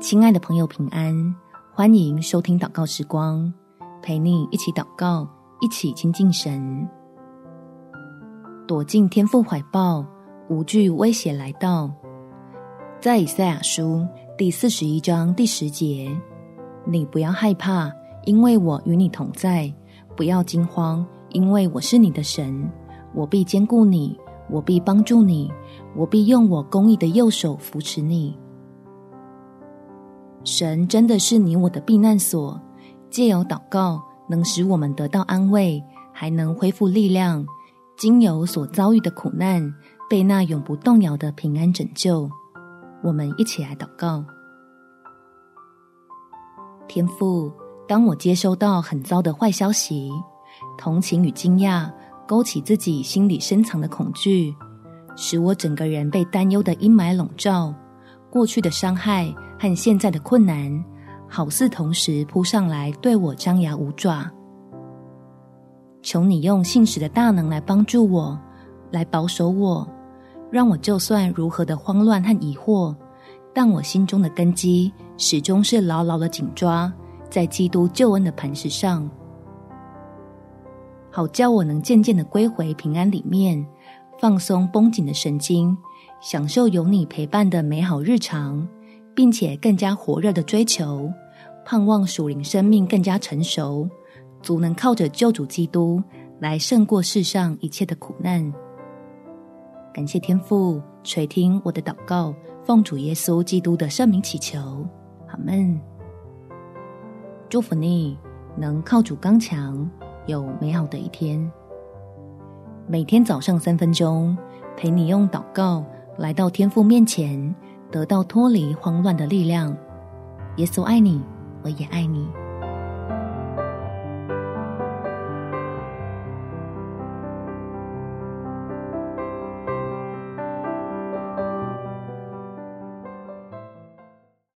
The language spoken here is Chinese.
亲爱的朋友，平安！欢迎收听祷告时光，陪你一起祷告，一起亲近神，躲进天父怀抱，无惧威胁来到。在以赛亚书第四十一章第十节，你不要害怕，因为我与你同在；不要惊慌，因为我是你的神，我必坚固你，我必帮助你，我必用我公义的右手扶持你。神真的是你我的避难所，借由祷告能使我们得到安慰，还能恢复力量，经由所遭遇的苦难，被那永不动摇的平安拯救。我们一起来祷告。天父，当我接收到很糟的坏消息，同情与惊讶勾起自己心里深藏的恐惧，使我整个人被担忧的阴霾笼罩，过去的伤害。和现在的困难，好似同时扑上来，对我张牙舞爪。求你用信使的大能来帮助我，来保守我，让我就算如何的慌乱和疑惑，但我心中的根基始终是牢牢的紧抓在基督救恩的磐石上，好叫我能渐渐的归回平安里面，放松绷紧的神经，享受有你陪伴的美好日常。并且更加火热的追求，盼望属灵生命更加成熟，足能靠着救主基督来胜过世上一切的苦难。感谢天父垂听我的祷告，奉主耶稣基督的圣名祈求，阿门。祝福你能靠主刚强，有美好的一天。每天早上三分钟，陪你用祷告来到天父面前。得到脱离慌乱的力量。耶稣爱你，我也爱你。